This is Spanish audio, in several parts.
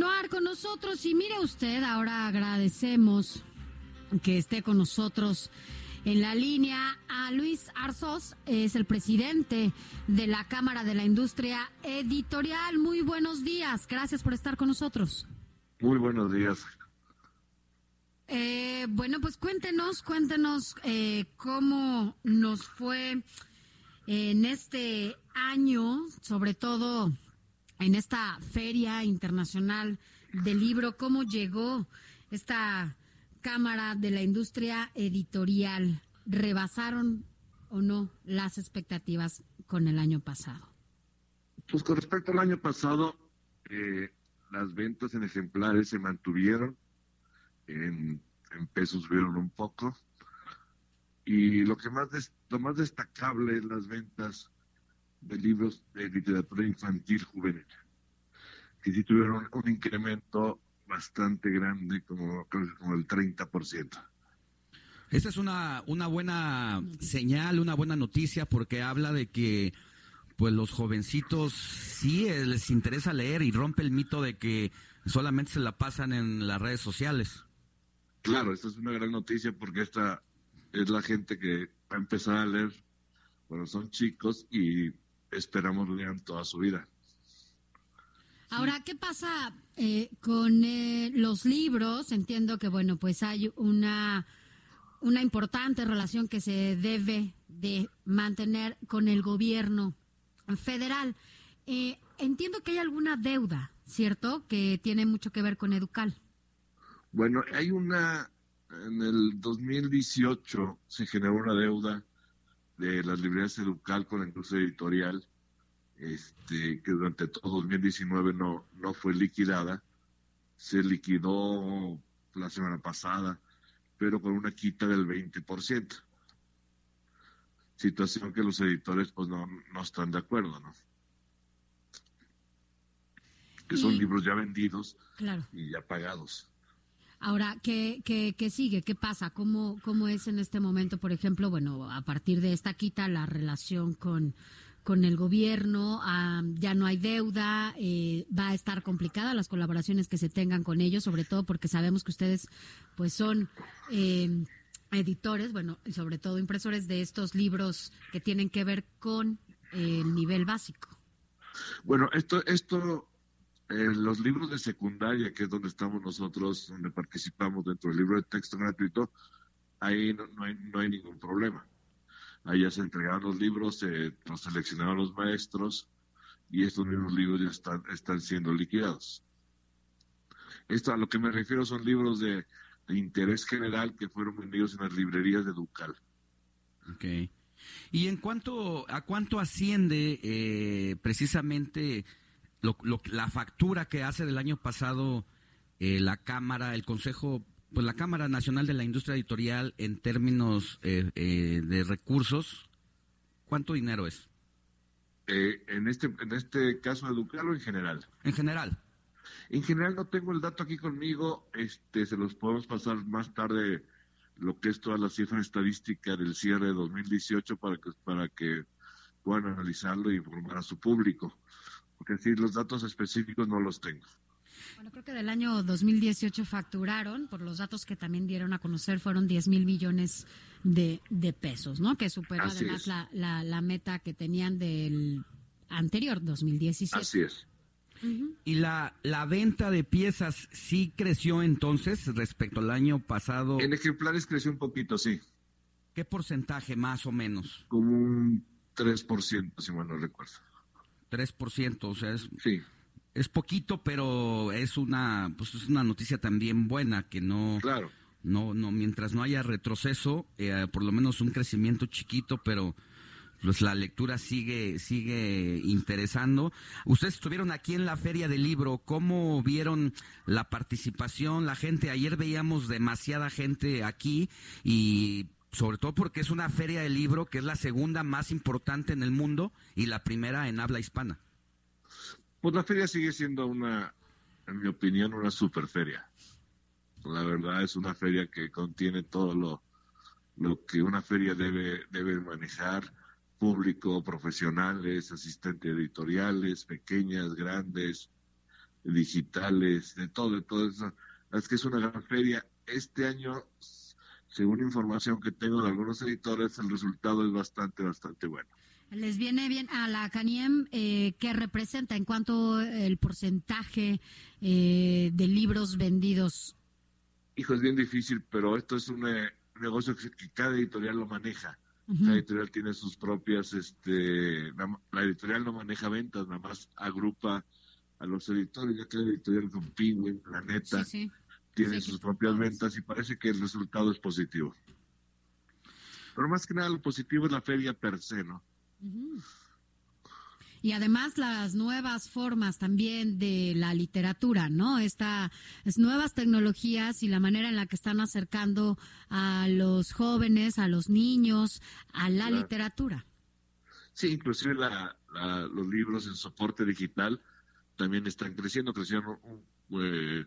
continuar con nosotros y mire usted, ahora agradecemos que esté con nosotros en la línea a Luis Arzos, es el presidente de la Cámara de la Industria Editorial. Muy buenos días, gracias por estar con nosotros. Muy buenos días. Eh, bueno, pues cuéntenos, cuéntenos eh, cómo nos fue en este año, sobre todo en esta Feria Internacional del Libro, cómo llegó esta Cámara de la Industria Editorial. ¿Rebasaron o no las expectativas con el año pasado? Pues con respecto al año pasado, eh, las ventas en ejemplares se mantuvieron, en, pesos subieron un poco, y lo que más des- lo más destacable es las ventas de libros de literatura infantil juvenil, que sí tuvieron un incremento bastante grande, como, creo que como el 30%. Esa es una, una buena señal, una buena noticia, porque habla de que pues los jovencitos sí eh, les interesa leer y rompe el mito de que solamente se la pasan en las redes sociales. Claro, esta es una gran noticia porque esta es la gente que va a empezar a leer, bueno, son chicos y esperamos lean toda su vida. Ahora, ¿qué pasa eh, con eh, los libros? Entiendo que, bueno, pues hay una, una importante relación que se debe de mantener con el gobierno federal. Eh, entiendo que hay alguna deuda, ¿cierto? Que tiene mucho que ver con Educal. Bueno, hay una, en el 2018 se generó una deuda de las librerías Educal con la industria editorial, este, que durante todo 2019 no, no fue liquidada. Se liquidó la semana pasada, pero con una quita del 20%. Situación que los editores pues no, no están de acuerdo, ¿no? Que son Y- libros ya vendidos Claro. y ya pagados. Ahora, ¿qué, qué, qué sigue? ¿Qué pasa? ¿Cómo, ¿Cómo es en este momento, por ejemplo, bueno, a partir de esta quita, la relación con, con el gobierno? Ah, ya no hay deuda, eh, va a estar complicada las colaboraciones que se tengan con ellos, sobre todo porque sabemos que ustedes pues son eh, editores, bueno, y sobre todo impresores de estos libros que tienen que ver con eh, el nivel básico. Bueno, esto, esto, eh, los libros de secundaria, que es donde estamos nosotros, donde participamos dentro del libro de texto gratuito, ahí no, no hay, no hay ningún problema. Ahí ya se entregaron los libros, se los seleccionaron los maestros y estos mismos libros ya están, están siendo liquidados. Esto a lo que me refiero son libros de, de interés general que fueron vendidos en las librerías de Ducal. Ok. Y en cuanto a cuánto asciende eh, precisamente lo- lo- la factura que hace del año pasado eh, la Cámara, el Consejo, pues la Cámara Nacional de la Industria Editorial en términos eh, eh, de recursos, ¿cuánto dinero es Eh, en, este, en este caso de Ducal o en general. en general? En general no tengo el dato aquí conmigo, este, se los podemos pasar más tarde lo que es toda la cifra estadística del cierre de 2018 para que, para que puedan analizarlo y informar a su público, porque sí, los datos específicos no los tengo. Bueno, creo que del año 2018 facturaron, por los datos que también dieron a conocer, fueron 10 mil millones de, de pesos, ¿no? Que superó Así además la, la, la meta que tenían del anterior, 2017. Así es. ¿Y la, la venta de piezas sí creció entonces respecto al año pasado? En ejemplares creció un poquito, sí, ¿Qué porcentaje más o menos? como un 3%, si mal no recuerdo. 3%, o sea, es, Sí, es poquito, pero es una, pues es una noticia también buena que no, claro. No, no, mientras no haya retroceso, eh, por lo menos un crecimiento chiquito, pero pues la lectura sigue sigue interesando. Ustedes estuvieron aquí en la Feria del Libro, ¿cómo vieron la participación, la gente? Ayer veíamos demasiada gente aquí y sobre todo porque es una feria del libro que es la segunda más importante en el mundo y la primera en habla hispana. Pues la feria sigue siendo una, en mi opinión, una super feria. La verdad es una feria que contiene todo lo, lo que una feria debe, debe manejar público, profesionales, asistentes editoriales, pequeñas, grandes, digitales, de todo, de todo eso. Es que es una gran feria. Este año, según información que tengo de algunos editores, el resultado es bastante, bastante bueno. ¿Les viene bien a la CANIEM eh, qué representa en cuanto el porcentaje eh, de libros vendidos? Hijo, es bien difícil, pero esto es un eh, negocio que cada editorial lo maneja la editorial tiene sus propias, este, la, editorial no maneja ventas, nada más agrupa a los editores, ya que la editorial con Penguin, Planeta, tiene sus propias ventas y parece que el resultado es positivo. Pero más que nada lo positivo es la feria per se, ¿no? y además las nuevas formas también de la literatura, ¿no? Estas nuevas tecnologías y la manera en la que están acercando a los jóvenes, a los niños, a la literatura. Sí, inclusive los libros en soporte digital también están creciendo, crecieron eh,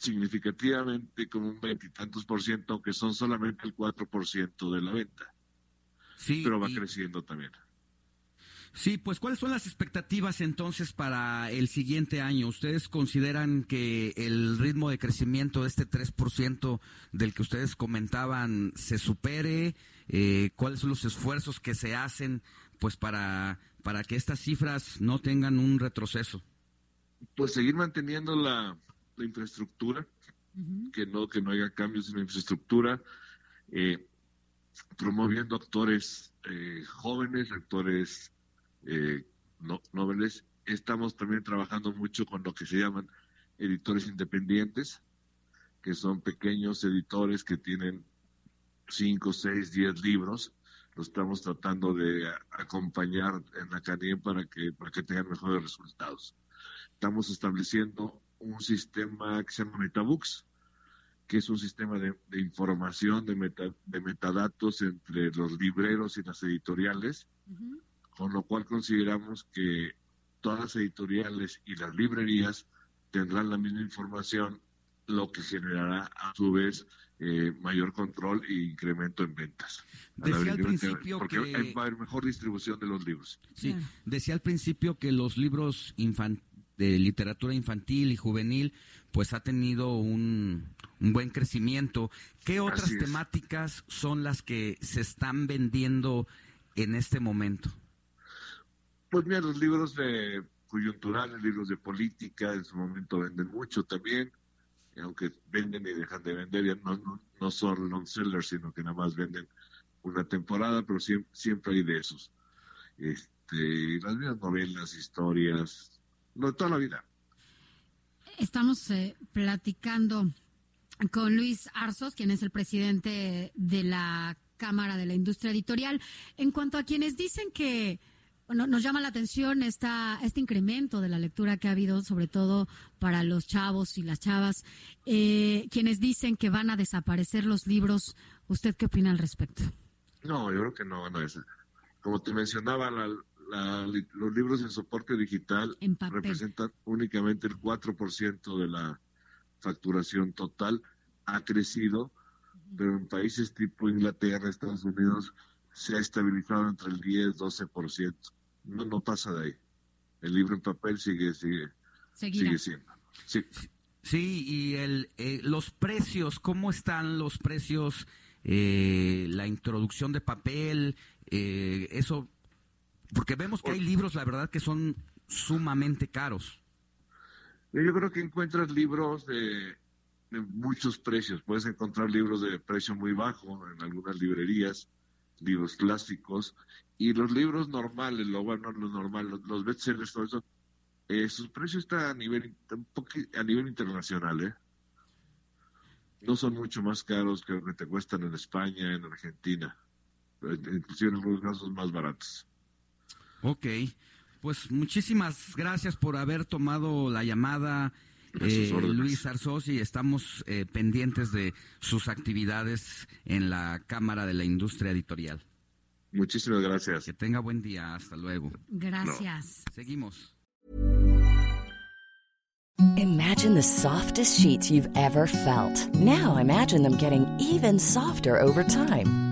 significativamente como un veintitantos por ciento, aunque son solamente el cuatro por ciento de la venta. Sí, pero va creciendo también. Sí, pues ¿cuáles son las expectativas entonces para el siguiente año? ¿Ustedes consideran que el ritmo de crecimiento de este 3% del que ustedes comentaban se supere? Eh, ¿Cuáles son los esfuerzos que se hacen pues para, para que estas cifras no tengan un retroceso? Pues seguir manteniendo la, infraestructura, que no que no haya cambios en la infraestructura, eh, promoviendo actores eh, jóvenes, actores eh, no, noveles, estamos también trabajando mucho con lo que se llaman editores independientes, que son pequeños editores que tienen 5, 6, 10 libros. Lo estamos tratando de acompañar en la CANIEM para que, para que tengan mejores resultados. Estamos estableciendo un sistema que se llama Metabooks, que es un sistema de, información, de, de metadatos entre los libreros y las editoriales, con lo cual consideramos que todas las editoriales y las librerías tendrán la misma información, lo que generará a su vez eh, mayor control e incremento en ventas. Decía al principio porque que... va a haber mejor distribución de los libros. Sí, decía al principio que los libros de literatura infantil y juvenil pues ha tenido un, buen crecimiento. ¿Qué otras temáticas son las que se están vendiendo en este momento? Pues mira, los libros de coyunturales, libros de política, en su momento venden mucho también, aunque venden y dejan de vender, ya no, no, son long sellers, sino que nada más venden una temporada, pero siempre, hay de esos. Este, las mismas novelas, historias, no, toda la vida. Estamos eh, platicando con Luis Arzos, quien es el presidente de la Cámara de la Industria Editorial, en cuanto a quienes dicen que nos llama la atención esta, este incremento de la lectura que ha habido, sobre todo para los chavos y las chavas, eh, quienes dicen que van a desaparecer los libros. ¿Usted qué opina al respecto? No, yo creo que no, no es. Como te mencionaba, los libros en soporte digital representan únicamente el 4% de la facturación total. Ha crecido, pero en países tipo Inglaterra, Estados Unidos, se ha estabilizado entre el 10 y 12%. No, no pasa de ahí. El libro en papel sigue, sigue, sigue siendo. Sí. Sí, y el, eh, los precios, ¿cómo están los precios? Eh, la introducción de papel, eh, eso, porque vemos que hay libros, la verdad, que son sumamente caros. Yo creo que encuentras libros de, de muchos precios. Puedes encontrar libros de precio muy bajo en algunas librerías, libros clásicos, y los libros normales, lo bueno, los normales, los, bestsellers, todo eso, eh, sus precios están a nivel, a nivel internacional, ¿eh? no son mucho más caros que lo que te cuestan en España, en Argentina, eh, inclusive en algunos casos más baratos. Ok, pues muchísimas gracias por haber tomado la llamada. Eh, Luis y estamos eh, pendientes de sus actividades en la Cámara de la Industria Editorial. Muchísimas gracias. Que tenga buen día. Hasta luego. Gracias. Seguimos. Imagine the softest sheets you've ever felt. Now imagine them getting even softer over time.